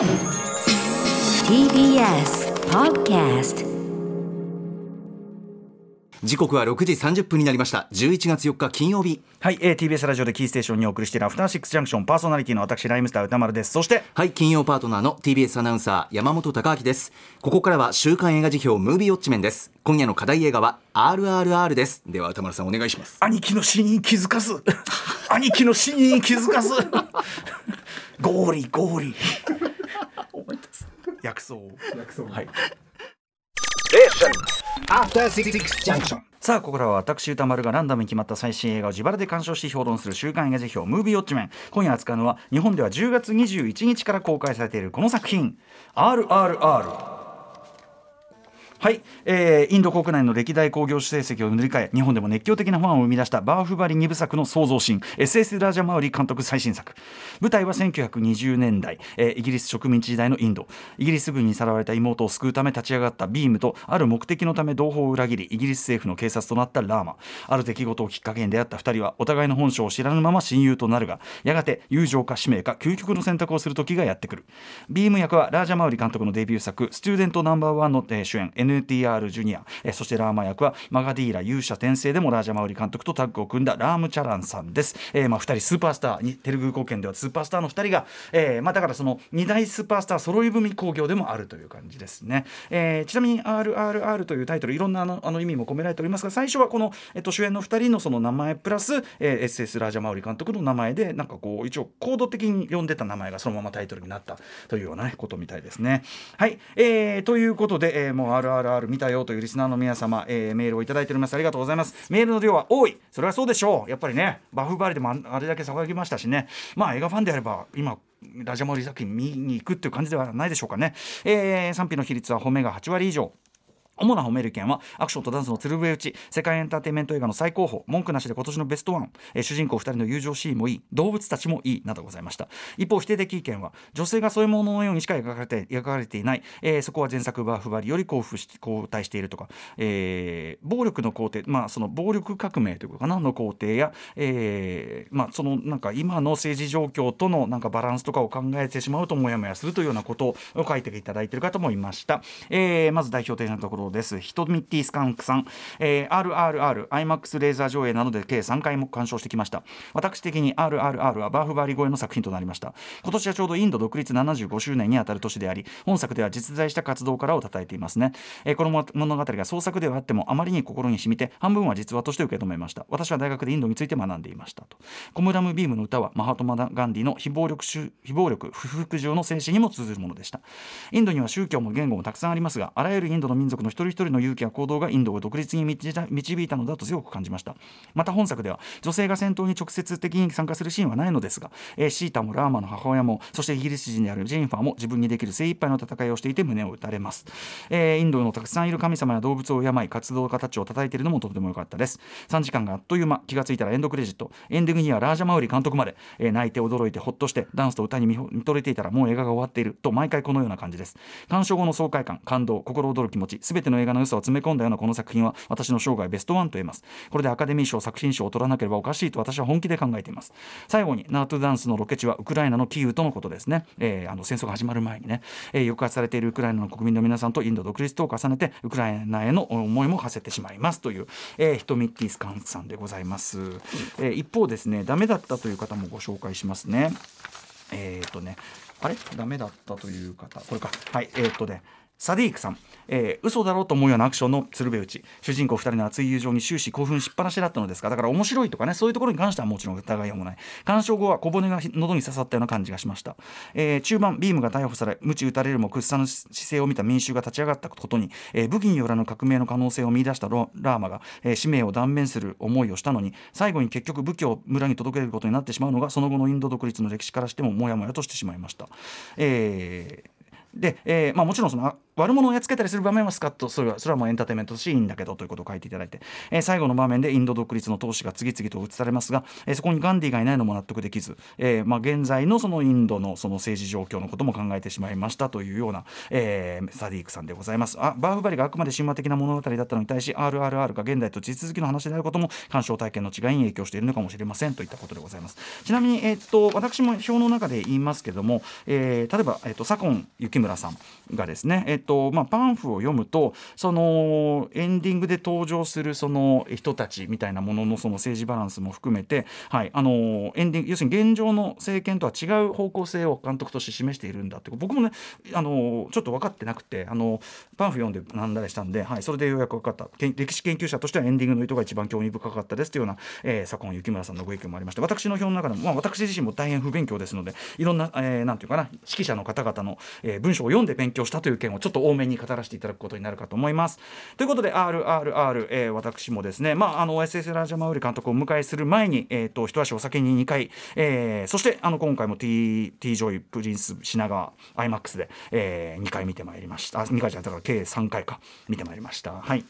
TBS Podcast 時刻は6時30分になりました。11月4日金曜日。はい、えー、TBS ラジオでキーステーションにお送りしているアフターシックスジャンクションパーソナリティの私ライムスター歌丸です。そしてはい金曜パートナーの TBS アナウンサー山本貴明です。ここからは週刊映画辞表ムービーウォッチメンです。今夜の課題映画は RRR です。では歌丸さんお願いします。兄貴の死に気づかず。兄貴の死に気づかず。ゴーリゴーリ薬草薬草。はい。After Six Junction. さあここからは私歌丸がランダムに決まった最新映画を自腹で鑑賞し評論する週刊映画辞表ムービーウォッチメン。今夜扱うのは日本では10月21日から公開されているこの作品。RRR はい、えーインド国内の歴代興行成績を塗り替え日本でも熱狂的なファンを生み出したバーフバリ2部作の創造神 SS ラージャマウリ監督最新作。舞台は1920年代、えーイギリス植民地時代のインド。イギリス軍にさらわれた妹を救うため立ち上がったビームとある目的のため同胞を裏切りイギリス政府の警察となったラーマ。ある出来事をきっかけに出会った2人はお互いの本性を知らぬまま親友となるがやがて友情か使命か究極の選択をする時がやってくる。ビーム役はラージャマウリ監督のデビュー作「スチューデントナンバーワンのえ主演 NTR ジュニア、えーそしてラーマ役はマガディーラ勇者転生でもラージャマウリ監督とタッグを組んだラームチャランさんです、えーまあ、2人スーパースターにテルグー貢献ではスーパースターの2人が、えーまあ、だからその2大スーパースター揃い踏み興行でもあるという感じですね、えーちなみに RRR というタイトルいろんなあのあの意味も込められておりますが最初はこの、えっと、主演の2人のその名前プラス、えー SS ラージャマウリ監督の名前でなんかこう一応コード的に呼んでた名前がそのままタイトルになったというような、ことみたいですね。はい、えーということで、えーもう RRR 見たよというリスナーの皆様、えーメールをいただいております。ありがとうございます。メールの量は多い。それはそうでしょう。やっぱりねバフバリでもあれだけ騒ぎましたしね。まあ映画ファンであれば今ラジャモリ作品見に行くっていう感じではないでしょうかね、えー賛否の比率は褒めが8割以上。主な褒める意見はアクションとダンスの鶴笛打ち世界エンターテインメント映画の最高峰文句なしで今年のベストワン、えー主人公2人の友情シーンもいい動物たちもいいなどございました。一方否定的意見は女性がそういうもののようにしか描かれて描かれていない、えーそこは前作バーフバリより交付し交代しているとか、えー暴力の工程まあその暴力革命というかなの工程や、えーまあそのなんか今の政治状況とのなんかバランスとかを考えてしまうとモヤモヤするというようなことを書いていただいている方もいました、えーまず代表的なところです。ヒトミッティスカンクさん、えー RRR IMAX レーザー上映などで計3回も鑑賞してきました。私的に RRR はバーフバリ超えの作品となりました。今年はちょうどインド独立75周年にあたる年であり本作では実在した活動家らを称えていますね、えーこの物語が創作ではあってもあまりに心に染みて半分は実話として受け止めました。私は大学でインドについて学んでいましたと。コムラムビームの歌はマハトマ・ガンディの非暴力非暴力不服従の精神にも通ずるものでした。インドには宗教も言語もたくさんありますがあらゆるインドの民族の一人一人の勇気や行動がインドを独立に導いたのだと強く感じました。また本作では女性が戦闘に直接的に参加するシーンはないのですが、えシータもラーマの母親もそしてイギリス人であるジェニファーも自分にできる精一杯の戦いをしていて胸を打たれます、えーインドのたくさんいる神様や動物を病活動家たちを叩いているのもとても良かったです。3時間があっという間気がついたらエンドクレジット。エンディングにはラージャマウリ監督まで、えー泣いて驚いてほっとしてダンスと歌に見とれていたらもう映画が終わっていると毎回このような感じです。鑑賞後の爽快感感動心躍る気持ち全ての映画の良さを詰め込んだようなこの作品は私の生涯ベストワンと言えます。これでアカデミー賞作品賞を取らなければおかしいと私は本気で考えています。最後にナートゥダンスのロケ地はウクライナのキーウとのことですね、えーあの戦争が始まる前にね、えー抑圧されているウクライナの国民の皆さんとインド独立とを重ねてウクライナへの思いも馳せてしまいますという、えー、ヒトミッティスカンさんでございます、えー一方ですねダメだったという方もご紹介しますね。えっ、とねあれ？ダメだったという方？これか。はいえっ、とねサディークさん、えー、嘘だろうと思うようなアクションの鶴瓶打ち主人公2人の熱い友情に終始興奮しっぱなしだったのですがだから面白いとかねそういうところに関してはもちろん疑いようもない。鑑賞後は小骨が喉に刺さったような感じがしました、えー中盤ビームが逮捕され鞭打たれるも屈さぬ姿勢を見た民衆が立ち上がったことに、えー武器によらぬ革命の可能性を見出したロラーマが、えー使命を断念する思いをしたのに最後に結局武器を村に届けることになってしまうのがその後のインド独立の歴史からしてもモヤモヤとしてしまいました、えーで、えーまあ、もちろんその悪者をやっつけたりする場面はスカッとそれはそれはもうエンターテインメントとしていいんだけどということを書いていただいて、えー最後の場面でインド独立の闘士が次々と映されますが、えーそこにガンディがいないのも納得できず、えーまあ、現在のそのインドのその政治状況のことも考えてしまいましたというような、えーサディークさんでございます。あバーフバリがあくまで神話的な物語だったのに対し RRR が現代と地続きの話であることも鑑賞体験の違いに影響しているのかもしれませんといったことでございます。ちなみに、えーっと私も表の中で言いますけども、えー例えば、えーっと左近幸村さんがですね、えーっととまあ、パンフを読むとそのエンディングで登場するその人たちみたいなもののその政治バランスも含めて、はい、あのエンディング要するに現状の政権とは違う方向性を監督として示しているんだって僕もねあのちょっと分かってなくてあのパンフ読んでなんだりしたんで、はい、それでようやく分かった。歴史研究者としてはエンディングの意図が一番興味深かったですというような、えー、左近幸村さんのご意見もありまして私の表の中でも、まあ、私自身も大変不勉強ですのでいろんな、えーなんていうかな指揮者の方々の、えー文章を読んで勉強したという件をちょっと多めに語らせていただくことになるかと思います。ということで RRR、えー私もですね、まあ、あの SS ラージャマウリ監督をお迎えする前に、えー、と一足お先に2回、えーそしてあの今回も T, T ジョイプリンス品川 IMAX で、え2回見てまいりましたあ2回じゃないだから計3回か見てまいりました。はい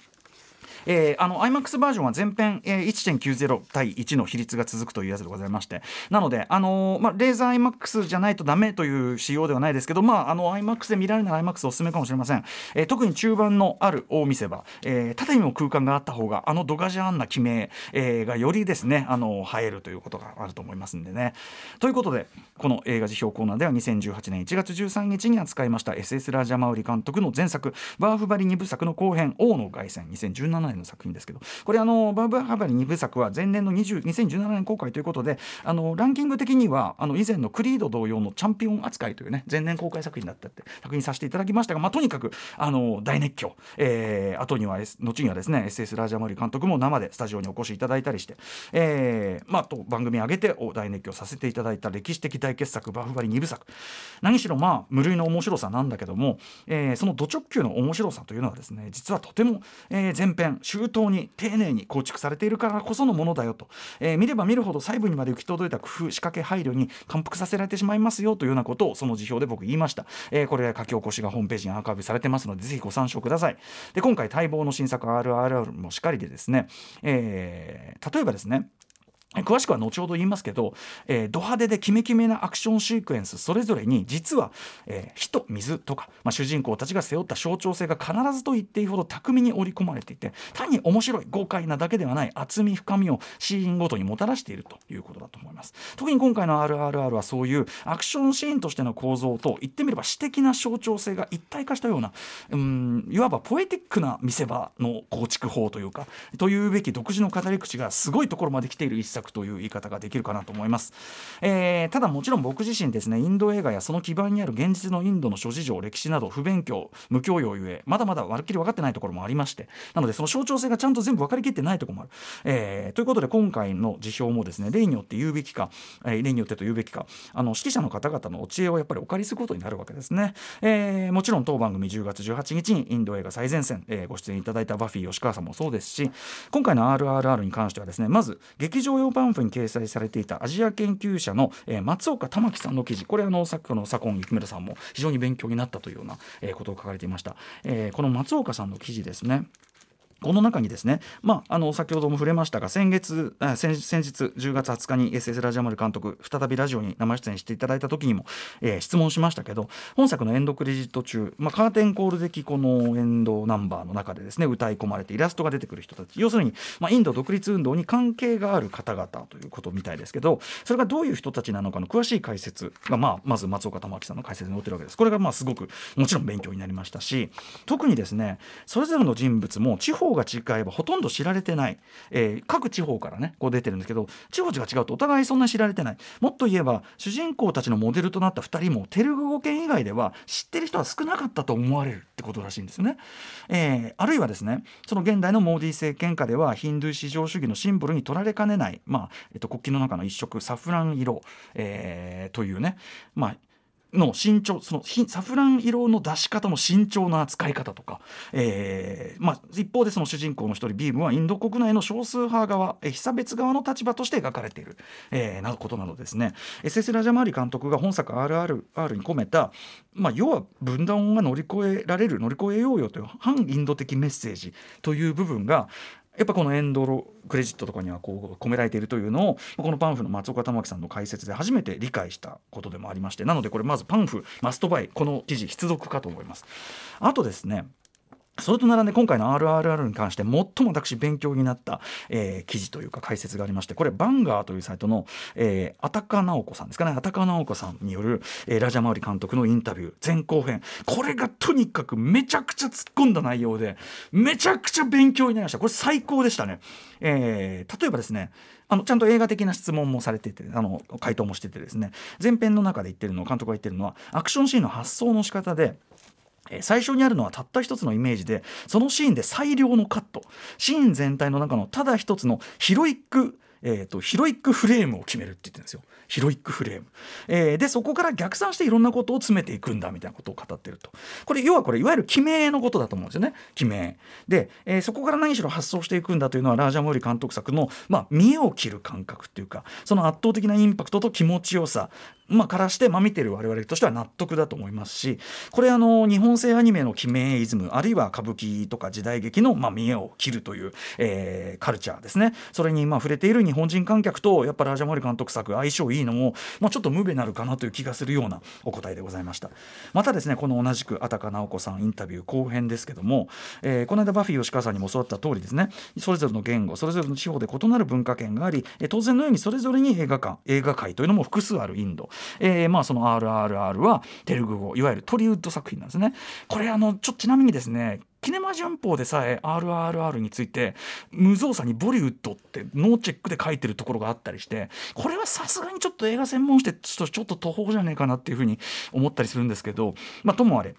えーあの iMAX バージョンは全編、えー1.90対1の比率が続くというやつでございまして。なので、あのーまあ、レーザー iMAX じゃないとダメという仕様ではないですけど、まあ、あの iMAX で見られるなら iMAX おすすめかもしれません、えー特に中盤のある大見せ場、えー縦にも空間があった方があのドガジャーンな決め、えーがよりですねあの映えるということがあると思いますんでね。ということでこの映画辞表コーナーでは2018年1月13日に扱いました SS ラジャマウリ監督の前作バーフバリ2部作の後編王の凱旋2017年の作品ですけどこれあのバーフバリ2部作は前年の20 2017年公開ということであのランキング的にはあの以前のクリード同様のチャンピオン扱いというね前年公開作品だったって確認させていただきましたが、まあ、とにかくあの大熱狂、えー後には、S、後にはですね SS ラージャマリ監督も生でスタジオにお越しいただいたりして、えーまあ、と番組上げてお大熱狂させていただいた歴史的大傑作バフバリ2部作。何しろまあ無類の面白さなんだけども、えーそのド直球の面白さというのはですね実はとても、えー前編周到に丁寧に構築されているからこそのものだよと、えー見れば見るほど細部にまで行き届いた工夫仕掛け配慮に感服させられてしまいますよというようなことをその辞表で僕言いました、えーこれ書き起こしがホームページにアーカイブされてますのでぜひご参照ください。で今回待望の新作 RRR もしかりでですね、えー例えばですね詳しくは後ほど言いますけど、えード派手でキメキメなアクションシークエンスそれぞれに実は、えー火と水とか、まあ、主人公たちが背負った象徴性が必ずと言っていいほど巧みに織り込まれていて単に面白い豪快なだけではない厚み深みをシーンごとにもたらしているということだと思います。特に今回の RRR はそういうアクションシーンとしての構造と言ってみれば詩的な象徴性が一体化したようなうんいわばポエティックな見せ場の構築法というかというべき独自の語り口がすごいところまで来ている一作という言い方ができるかなと思います、えーただもちろん僕自身ですねインド映画やその基盤にある現実のインドの諸事情歴史など不勉強無教養ゆえまだまだまるっきり分かってないところもありましてなのでその象徴性がちゃんと全部分かりきってないところもある、えーということで今回の辞表もですね例によって言うべきか、えー例によってと言うべきかあの指揮者の方々のお知恵をやっぱりお借りすることになるわけですね、えーもちろん当番組10月18日にインド映画最前線、えーご出演いただいたバフィー吉川さんもそうですし今回の RRR に関してはですねまず劇場用パンフに掲載されていたアジア研究者の、え松岡玉樹さんの記事。これあのさっきの左近幸村さんも非常に勉強になったというような、えことを書かれていました、えーこの松岡さんの記事ですね。この中にですね、まあ、あの先ほども触れましたが先月先先日10月20日に SS ラジャマル監督再びラジオに生出演していただいた時にも、えー質問しましたけど本作のエンドクレジット中、まあ、カーテンコール的このエンドナンバーの中でですね歌い込まれてイラストが出てくる人たち要するに、まあ、インド独立運動に関係がある方々ということみたいですけどそれがどういう人たちなのかの詳しい解説が、まあ、まず松岡玉樹さんの解説に載ってるわけです。これがまあすごくもちろん勉強になりましたし特にですねそれぞれの人物も地方方が違えばほとんど知られてない、えー各地方からねこう出てるんですけど地方が違うとお互いそんなに知られてないもっと言えば主人公たちのモデルとなった2人もテルグ語圏以外では知ってる人は少なかったと思われるってことらしいんですね。えーあるいはですねその現代のモーディ政権下ではヒンドゥー至上主義のシンボルに取られかねない、まあえっと、国旗の中の一色サフラン色、えーというね、まあ、の慎重そのサフラン色の出し方の慎重な使い方とか、えーまあ、一方でその主人公の一人ビームはインド国内の少数派側え被差別側の立場として描かれている、えーなことなどですね。SS ラジャマーリ監督が本作 RRR に込めた、まあ、要は分断が乗り越えられる乗り越えようよという反インド的メッセージという部分がやっぱこのエンドロクレジットとかにはこう込められているというのをこのパンフの松岡玉樹さんの解説で初めて理解したことでもありましてなのでこれまずパンフマストバイこの記事必読かと思います。あとですねそれと並んで今回の RRR に関して最も私勉強になった、えー記事というか解説がありましてこれバンガーというサイトの、えー、アタカ直子さんですかね。アタカ直子さんによる、えーラジャマウリ監督のインタビュー前後編。これがとにかくめちゃくちゃ突っ込んだ内容でめちゃくちゃ勉強になりました。これ最高でしたね、えー例えばですねあのちゃんと映画的な質問もされててあの回答もしててですね。前編の中で言ってるの監督が言ってるのはアクションシーンの発想の仕方でえ最初にあるのはたった一つのイメージでそのシーンで最良のカット。シーン全体の中のただ一つのヒロイックえー、とヒロイックフレームを決めるって言ってるんですよ。ヒロイックフレーム、えーでそこから逆算していろんなことを詰めていくんだみたいなことを語ってると。これ要はこれいわゆる記名のことだと思うんですよね。記名。で、えーそこから何しろ発想していくんだというのはラージャ・モーリ監督作の、まあ、見栄を切る感覚っていうかその圧倒的なインパクトと気持ちよさ。まあ、からして、まあ、見てる我々としては納得だと思いますしこれあの日本製アニメの記名イズムあるいは歌舞伎とか時代劇の、まあ、見栄を切るという、えーカルチャーですね。それにまあ触れている日本人観客とやっぱラージャモリ監督作相性いいのも、まあ、ちょっと無べなるかなという気がするようなお答えでございました。またですねこの同じくあたか直子さんインタビュー後編ですけども、えーこの間バフィー吉川さんにも教わった通りですねそれぞれの言語それぞれの地方で異なる文化圏があり、えー当然のようにそれぞれに映画館映画界というのも複数あるインド、えーまあその RRR はテルグ語いわゆるトリウッド作品なんですね。これあのちょちなみにですねキネマ旬報でさえ RRR について無造作にボリウッドってノーチェックで書いてるところがあったりしてこれはさすがにちょっと映画専門してちょっとちょっと途方じゃねえかなっていうふうに思ったりするんですけどまあともあれ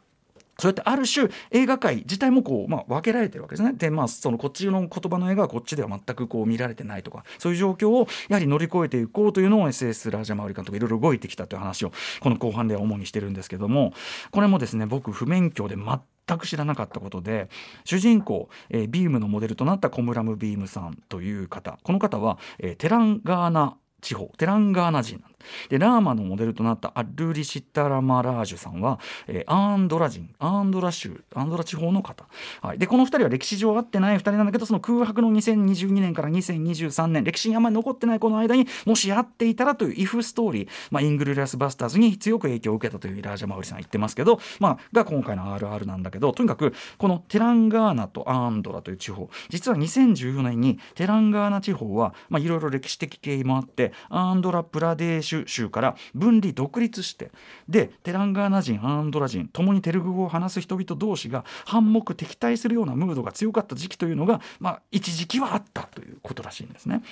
そうやってある種映画界自体もこう、まあ、分けられてるわけですね。でまあそのこっちの言葉の映画はこっちでは全くこう見られてないとかそういう状況をやはり乗り越えていこうというのを SS ラージャマウリ監督いろいろ動いてきたという話をこの後半では主にしてるんですけどもこれもですね僕不勉強で全く知らなかったことで主人公、えービームのモデルとなったコムラム・ビームさんという方この方は、えーテランガーナ地方テランガーナ人なんでラーマのモデルとなったアルリ・シッタラマラージュさんは、えーアンドラ人アンドラ州アンドラ地方の方、はい、でこの2人は歴史上会ってない2人なんだけどその空白の2022年から2023年歴史にあんまり残ってないこの間にもし会っていたらというイフストーリー、まあ、イングロリアス・バスターズに強く影響を受けたというラージャ・マウリさん言ってますけど、まあ、が今回の RR なんだけどとにかくこのテランガーナとアンドラという地方。実は2014年にテランガーナ地方は、まあ、いろいろ歴史的経緯もあってアンドラ・プラデーシュ州から分離独立してでテランガーナ人アンドラ人共にテルグ語を話す人々同士が反目敵対するようなムードが強かった時期というのが、まあ、一時期はあったということらしいんですね。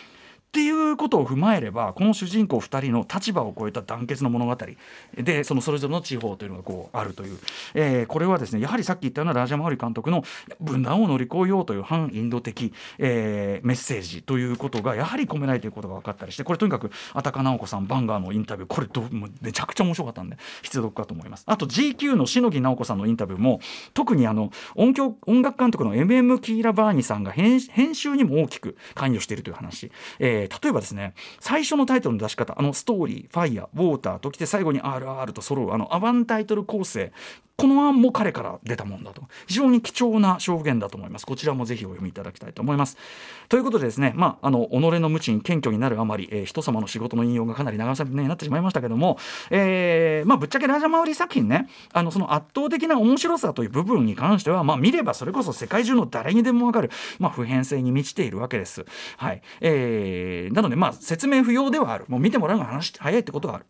っていうことを踏まえればこの主人公2人の立場を超えた団結の物語。でそのそれぞれの地方というのがこうあるという、えーこれはですねやはりさっき言ったようなラジャ・マウリ監督の分断を乗り越えようという反インド的、えーメッセージということがやはり込められていることが分かったりしてこれとにかくあたか直子さんバンガーのインタビューこれどめちゃくちゃ面白かったんで必読かと思います。あと GQ の篠木直子さんのインタビューも特にあの音響音楽監督の MM キーラ・バーニさんが編編集にも大きく関与しているという話、えー例えばですね最初のタイトルの出し方あのストーリーファイヤーウォーターときて最後に RR と揃うあのアバンタイトル構成この案も彼から出たもんだと。非常に貴重な証言だと思います。こちらもぜひお読みいただきたいと思います。ということでですねまああの己の無知に謙虚になるあまり、えー人様の仕事の引用がかなり長さになってしまいましたけども、えーまあぶっちゃけラジャマウリ作品ねあのその圧倒的な面白さという部分に関してはまあ見ればそれこそ世界中の誰にでもわかるまあ普遍性に満ちているわけです。はい、えーなのでまあ説明不要ではある。もう見てもらうのが話早いってことがある。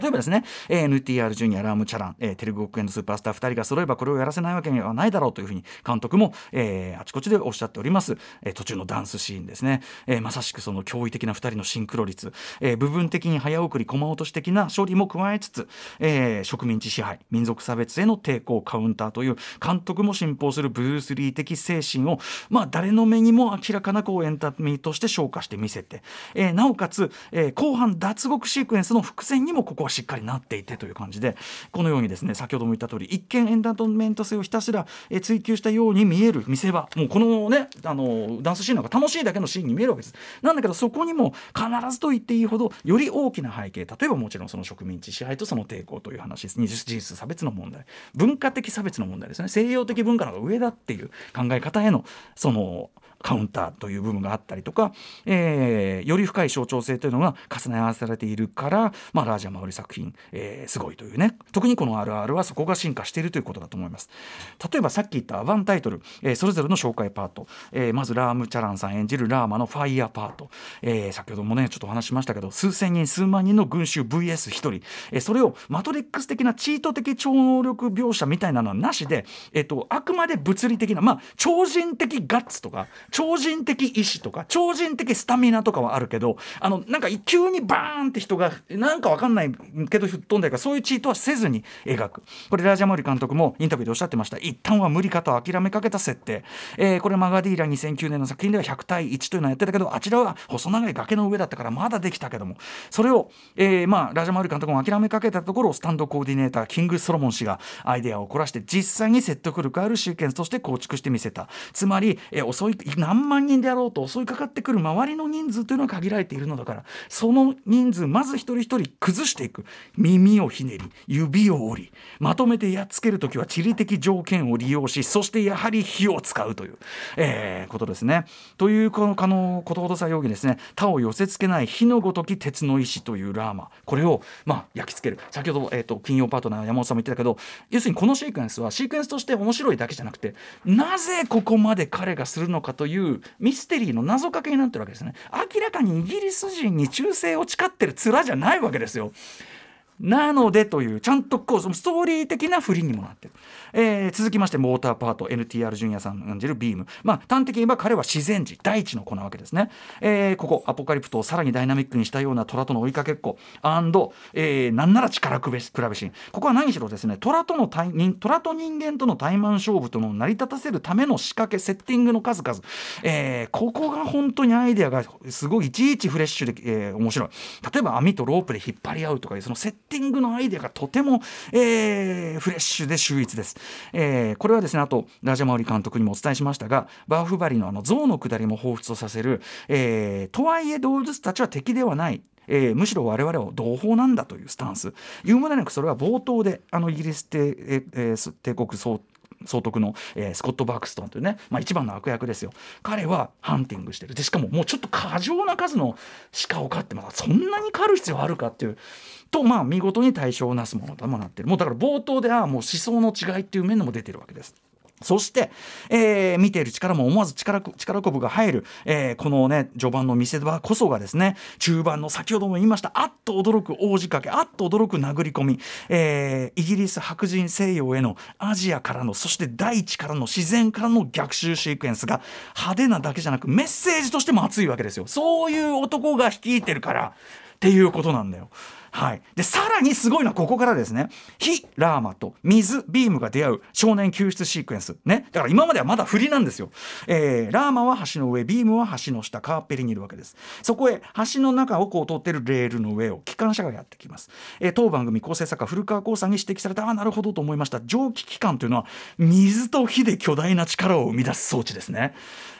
例えばですね、えー NTR ジュニアラーム・チャラン、えーテレビ国園のスーパースター2人が揃えばこれをやらせないわけにはないだろうというふうに監督も、えーあちこちでおっしゃっております、えー途中のダンスシーンですね、えーまさしくその驚異的な2人のシンクロ率、えー部分的に早送り駒落とし的な処理も加えつつ、えー植民地支配民族差別への抵抗カウンターという監督も信奉するブルース・リー的精神を、まあ、誰の目にも明らかなこうエンタメとして昇華して見せて、えーなおかつ、えー後半脱獄シークエンスの伏線にもここしっかりなっていてという感じでこのようにですね先ほども言った通り一見エンターテインメント性をひたすら追求したように見える見せ場もうこのねあのダンスシーンなんか楽しいだけのシーンに見えるわけです。なんだけどそこにも必ずと言っていいほどより大きな背景例えばもちろんその植民地支配とその抵抗という話です。二次事実差別の問題。文化的差別の問題ですね。西洋的文化のが上だっていう考え方へのそのカウンターという部分があったりとか、えーより深い象徴性というのが重ね合わされているから、まあ、ラージャ・マウリ作品、えーすごいというね。特にこの RR はそこが進化しているということだと思います。例えばさっき言ったアバンタイトル、えーそれぞれの紹介パート、えーまずラーム・チャランさん演じるラーマのファイヤーパート、えー先ほどもねちょっとお話ししましたけど数千人数万人の群衆 VS1 人、えーそれをマトリックス的なチート的超能力描写みたいなのはなしで、えー、とあくまで物理的なまあ超人的ガッツとか超人的意志とか超人的スタミナとかはあるけどあのなんか急にバーンって人がなんかわかんないけど吹っ飛んでるかそういうチートはせずに描く。これラージャマリ監督もインタビューでおっしゃってました。一旦は無理かと諦めかけた設定、えーこれマガディーラ2009年の作品では100対1というのをやってたけどあちらは細長い崖の上だったからまだできたけども。それを、えーまあ、ラージャマウリ監督も諦めかけたところをスタンドコーディネーターキング・ソロモン氏がアイデアを凝らして実際に説得力あるシーケンスとして構築してみせた。つまり、えー襲い何万人であろうと襲いかかってくる周りの人数というのは限られているのだからその人数まず一人一人崩していく。耳をひねり指を折りまとめてやっつける時は地理的条件を利用しそしてやはり火を使うという、えーことですね。というこの可能ことほどさ容疑ですね。他を寄せつけない火のごとき鉄の意志というラーマ。これをまあ焼き付ける。先ほど、えー、と金曜パートナー山本さんも言ってたけど要するにこのシークエンスはシークエンスとして面白いだけじゃなくてなぜここまで彼がするのかというというミステリーの謎かけになってるわけですね。明らかにイギリス人に忠誠を誓ってる面じゃないわけですよ。なのでというちゃんとこうストーリー的な振りにもなってる、えー続きましてモーターパート NTR ジュニアさん演じるビーム。まあ端的に言えば彼は自然児大地の子なわけですね、えーここアポカリプトをさらにダイナミックにしたような虎との追いかけっこ。アンド、えーなんなら力比べ比べシーンここは何しろですね虎との対人虎と人間との対マン勝負との成り立たせるための仕掛けセッティングの数々、えーここが本当にアイデアがすごいいちいちフレッシュで、えー面白い。例えば網とロープで引っ張り合うとかいうそのセッティングティングのアイデアがとても、えーフレッシュで秀逸です、えーこれはですねあとラジャマオリ監督にもお伝えしましたがバーフバリのあの象の下りも彷彿とさせる、えーとはいえ動物たちは敵ではないえーむしろ我々は同胞なんだというスタンス。言うまでなくそれは冒頭であのイギリス帝,、ええー帝国総総督の、えースコット・バークストンというね、まあ、一番の悪役ですよ。彼はハンティングしてる。でしかももうちょっと過剰な数の鹿を飼ってまだそんなに狩る必要あるかっていう。とまあ見事に対象をなすものともなってる。もうだから冒頭でああもう思想の違いっていう面でも出てるわけです。そして、えー見ている力も思わず力こ力こぶが入る、えーこのね序盤の見せ場こそがですね中盤の先ほども言いましたあっと驚く大仕掛けあっと驚く殴り込み、えーイギリス白人西洋へのアジアからのそして大地からの自然からの逆襲シークエンスが派手なだけじゃなくメッセージとしても熱いわけですよそういう男が率いてるからっていうことなんだよ。はい、でさらにすごいのはここからですね。火ラーマと水ビームが出会う少年救出シークエンス。ね。だから今まではまだ振りなんですよ、えーラーマは橋の上ビームは橋の下カーペリにいるわけです。そこへ橋の中をこう通ってるレールの上を機関車がやってきます、えー当番組構成作家古川光さんに指摘されたああなるほどと思いました。蒸気機関というのは水と火で巨大な力を生み出す装置ですね。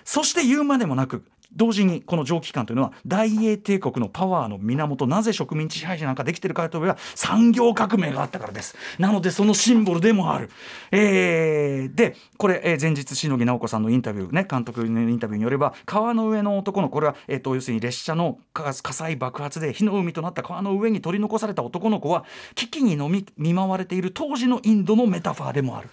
そして言うまでもなく同時にこの蒸気機関というのは大英帝国のパワーの源なぜ植民地支配地なんかできてるかといえば産業革命があったからです。なのでそのシンボルでもある、えーでこれ、えー前日篠木直子さんのインタビューね監督のインタビューによれば川の上の男のこれは、えー、と要するに列車の火火災爆発で火の海となった川の上に取り残された男の子は危機に飲み見舞われている当時のインドのメタファーでもある。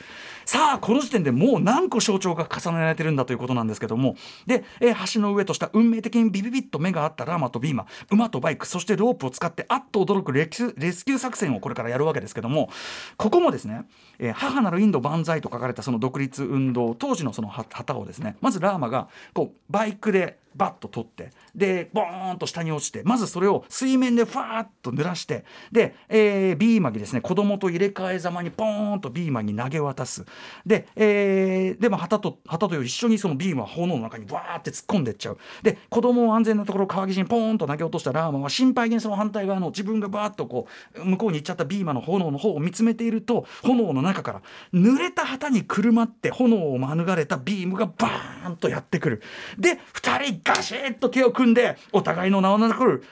さあこの時点でもう何個象徴が重ねられてるんだということなんですけども。で、えー橋の上とした運命的にビビビッと目があったラーマとビーマ馬とバイクそしてロープを使ってあっと驚くレキュレスキュー作戦をこれからやるわけですけどもここもですね、えー母なるインド万歳と書かれたその独立運動当時のその旗をですねまずラーマがこうバイクでバッと取ってでボーンと下に落ちてまずそれを水面でファーッと濡らしてで、えー、ビーマギですね子供と入れ替えざまにポーンとビーマに投げ渡す。で、えー、でも旗と旗とより一緒にそのビームは炎の中にわーって突っ込んでっちゃう。で子供を安全なところ川岸にポーンと投げ落としたラーマンは心配げにその反対側の自分がバーッとこう向こうに行っちゃったビーマの炎の方を見つめていると炎の中から濡れた旗にくるまって炎を免れたビームがバーンとやってくる。で2人ガシッと手を組んでお互いの名を名乗る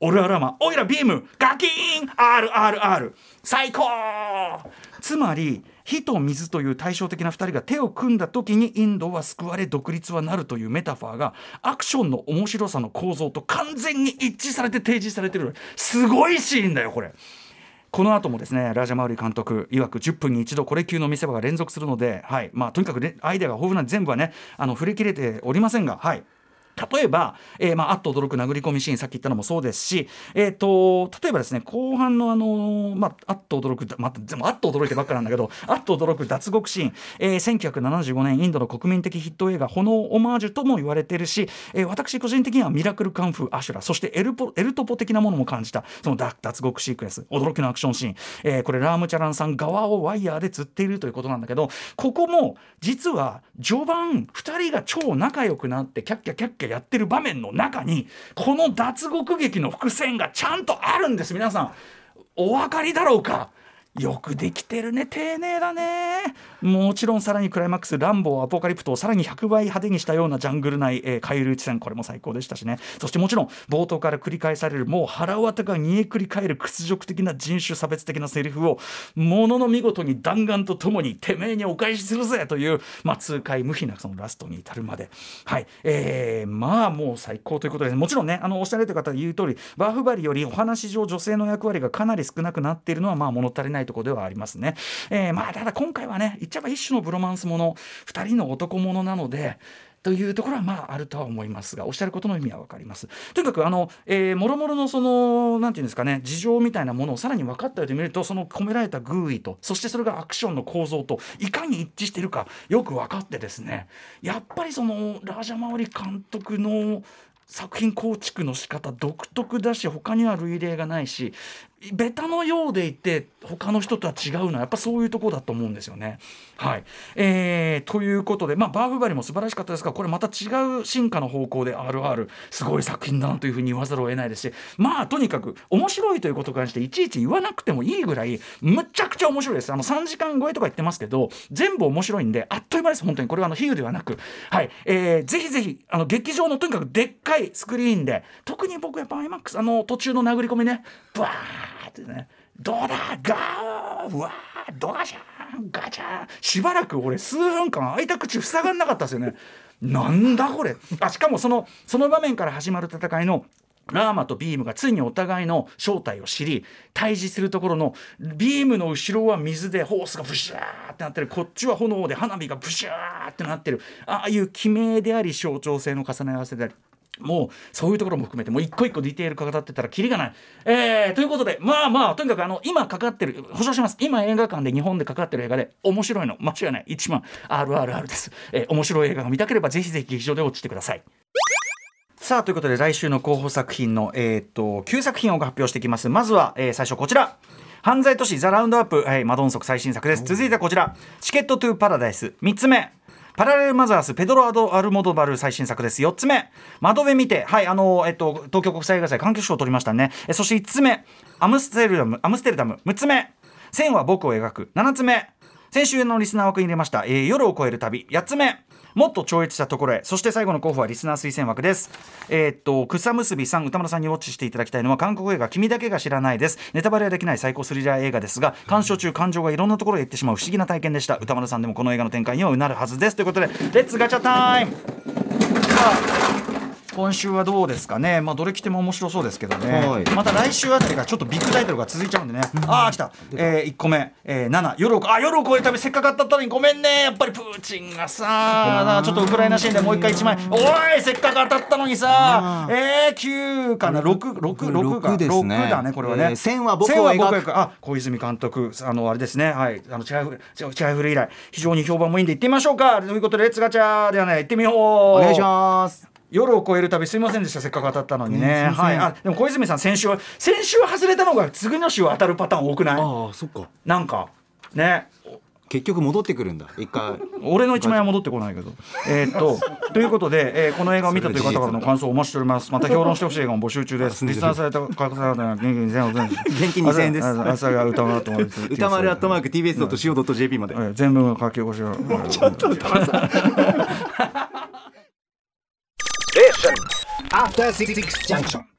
オルアラマおいらビームガキーン RRR 最高。つまり火と水という対照的な2人が手を組んだ時にインドは救われ独立はなるというメタファーがアクションの面白さの構造と完全に一致されて提示されてる。すごいシーンだよこれ。この後もですねラジャ・マウリ監督曰く10分に一度これ級の見せ場が連続するので、はい。まあ、とにかく、アイデアが豊富な全部はねあの触れきれておりませんが、はい、例えば、えー、まあ、あっと驚く殴り込みシーン、さっき言ったのもそうですし、えーと、例えばですね、後半のあのまあ、あっと驚く、まあ、でもあっと驚いてばっかなんだけど、あっと驚く脱獄シーン、えー、1975年、インドの国民的ヒット映画、炎オマージュとも言われてるし、えー、私個人的にはミラクルカンフー、アシュラ、そしてエルポエルトポ的なものも感じた、その脱獄シークエンス、驚きのアクションシーン、えー、これ、ラームチャランさん側をワイヤーで釣っているということなんだけど、ここも実は序盤、2人が超仲良くなって、キャッキャキャッキャやってる場面の中にこの脱獄劇の伏線がちゃんとあるんです。皆さんお分かりだろうか？よくできてるね丁寧だね。もちろんさらにクライマックスランボーアポカリプトをさらに100倍派手にしたようなジャングル内、えー、海流地戦これも最高でしたしね。そしてもちろん冒頭から繰り返されるもう腹渡が煮えくり返る屈辱的な人種差別的なセリフをものの見事に弾丸とともにてめえにお返しするぜという、まあ、痛快無比なそのラストに至るまで。はい。えー、まあもう最高ということでもちろんねあのおっしゃられた方言う通りバフバリよりお話上女性の役割がかなり少なくなっているのはまあ物足りないとこではありますね。えー、まあただ今回はね言っちゃえば一種のブロマンスもの2人の男ものなのでというところはまああるとは思いますがおっしゃることの意味は分かりますとにかくあの、えー、もろもろのそのなんていうんですかね事情みたいなものをさらに分かったようで見るとその込められた偶意とそしてそれがアクションの構造といかに一致しているかよく分かってですねやっぱりそのラージャ・マウリ監督の作品構築の仕方独特だし他には類例がないしベタのようでいて他の人とは違うのはやっぱそういうとこだと思うんですよね。はい、えー、ということで、まあ、バーフバリも素晴らしかったですがこれまた違う進化の方向で RR すごい作品だなというふうに言わざるを得ないですしまあとにかく面白いということに関していちいち言わなくてもいいぐらいむちゃくちゃ面白いです。あの3時間超えとか言ってますけど全部面白いんであっという間です。本当にこれはあの比喩ではなく、はい。えー、ぜひぜひあの劇場のとにかくでっかいスクリーンで特に僕やっぱ IMAX あの途中の殴り込みねブワーってねどうだガーうわードガシャンガチャン。しばらく俺数分間開いた口塞がんなかったですよね。なんだこれ。あしかもそのその場面から始まる戦いのラーマとビームがついにお互いの正体を知り対峙するところのビームの後ろは水でホースがブシャーってなってる。こっちは炎で花火がブシャーってなってる。ああいう記名であり象徴性の重ね合わせでありもうそういうところも含めてもう一個一個ディテールかかってたらキリがない。えー、ということでまあまあとにかくあの今かかってる保証します。今映画館で日本でかかってる映画で面白いの。間違いない。1万 RRR です、えー、面白い映画が見たければぜひぜひ劇場で落ちてください。さあということで来週の候補作品の、えー、っと9作品を発表していきます。まずは、えー、最初こちら。犯罪都市ザ・ラウンドアップ、はい、マ・ドンソク最新作です。続いてはこちら。チケット・トゥ・パラダイス。3つ目。パラレル・マザーズペドロ・ア、アルモドバル最新作です。4つ目。窓辺にて。はいあのえっと東京国際映画祭観客賞を取りましたね。えそして5つ目。アムステルダムアムステルダム。6つ目。線は僕を描く。7つ目。先週のリスナー枠に入れました、えー、夜を越える旅8つ目。もっと超越したところへ。そして最後の候補はリスナー推薦枠です。えー、っと草結びさん宇多丸さんにウォッチしていただきたいのは韓国映画君だけが知らないです。ネタバレはできない最高スリラー映画ですが鑑賞中感情がいろんなところへ行ってしまう不思議な体験でした。宇多丸さんでもこの映画の展開にはうなるはずです。ということで Let's ガチャタイム。今週はどうですかね、まあ、どれ来ても面白そうですけどね、はい、また来週あたりがちょっとビッグタイトルが続いちゃうんでね、うん、ああ、来た、えー、1個目、えー、7、夜をあ夜を越える旅、せっかくあったのに、ごめんね、やっぱりプーチンがさ、ちょっとウクライナ支援でもう一回1枚、おい、せっかく当たったのにさ、えー、9かな、6、6、6が、6, ね、6だね、これはね、えー、線は僕を描く、あ小泉監督、あのあれですね、はい、あのちはやふる、ちはやふる以来、非常に評判もいいんで、行ってみましょうか。ということで、 Let's ガチャではね、行ってみよう。お願いします。夜を越える旅すいませんでした。せっかく当たったのにね。ねすいません。はい。あでも小泉さん先週は先週は外れたのが次の週は当たるパターン多くない？ああそっか。なんかね。結局戻ってくるんだ。一回。俺の一枚は戻ってこないけど。えーっと ということで、えーこの映画を見たという方からの感想をお待ちしております。また評論してほしい映画も募集中です。リスナーされた方々は元気に2000円元気2000円です。朝朝が歌丸と思います。歌丸アットマーク TBS.CO.JP までえー全部書き起こしを。ちょっと station. After City Junction.